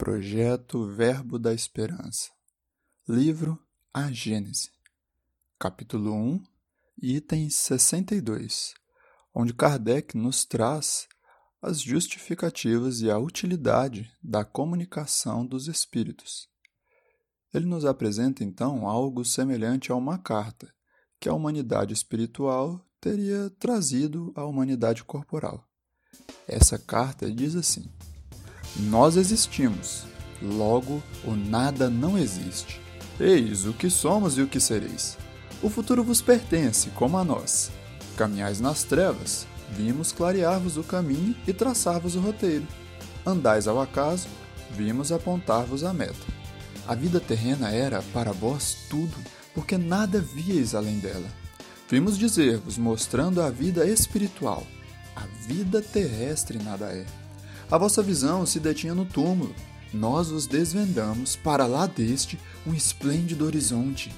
Projeto Verbo da Esperança. Livro A Gênese. Capítulo 1, item 62, onde Kardec nos traz as justificativas e a utilidade da comunicação dos espíritos. Ele nos apresenta então algo semelhante a uma carta que a humanidade espiritual teria trazido à humanidade corporal. Essa carta diz assim: nós existimos, logo o nada não existe. Eis o que somos e o que sereis. O futuro vos pertence, como a nós. Caminhais nas trevas, vimos clarear-vos o caminho e traçar-vos o roteiro. Andais ao acaso, vimos apontar-vos a meta. A vida terrena era, para vós, tudo, porque nada víeis além dela. Vimos dizer-vos, mostrando a vida espiritual. A vida terrestre nada é. A vossa visão se detinha no túmulo. Nós vos desvendamos, para lá deste, um esplêndido horizonte.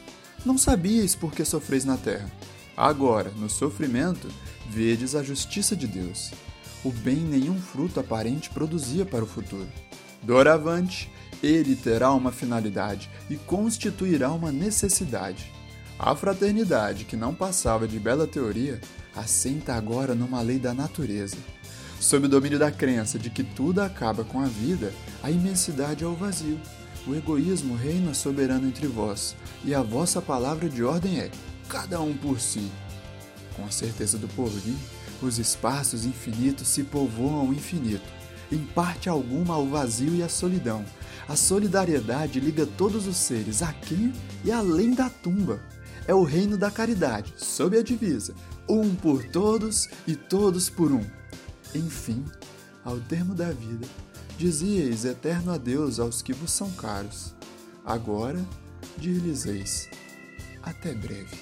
Não sabíeis por que sofreis na terra. Agora, no sofrimento, vedes a justiça de Deus. O bem nenhum fruto aparente produzia para o futuro. Doravante, ele terá uma finalidade e constituirá uma necessidade. A fraternidade, que não passava de bela teoria, assenta agora numa lei da natureza Sob o domínio da crença de que tudo acaba com a vida, a imensidade é o vazio. O egoísmo reina soberano entre vós, e a vossa palavra de ordem é: cada um por si. Com a certeza do porvir, os espaços infinitos se povoam ao infinito, em parte alguma ao vazio e à solidão. A solidariedade liga todos os seres aqui e além da tumba. É o reino da caridade, sob a divisa: um por todos e todos por um. Enfim, ao termo da vida, dizieis eterno adeus aos que vos são caros. Agora, dir-lhes-eis: até breve.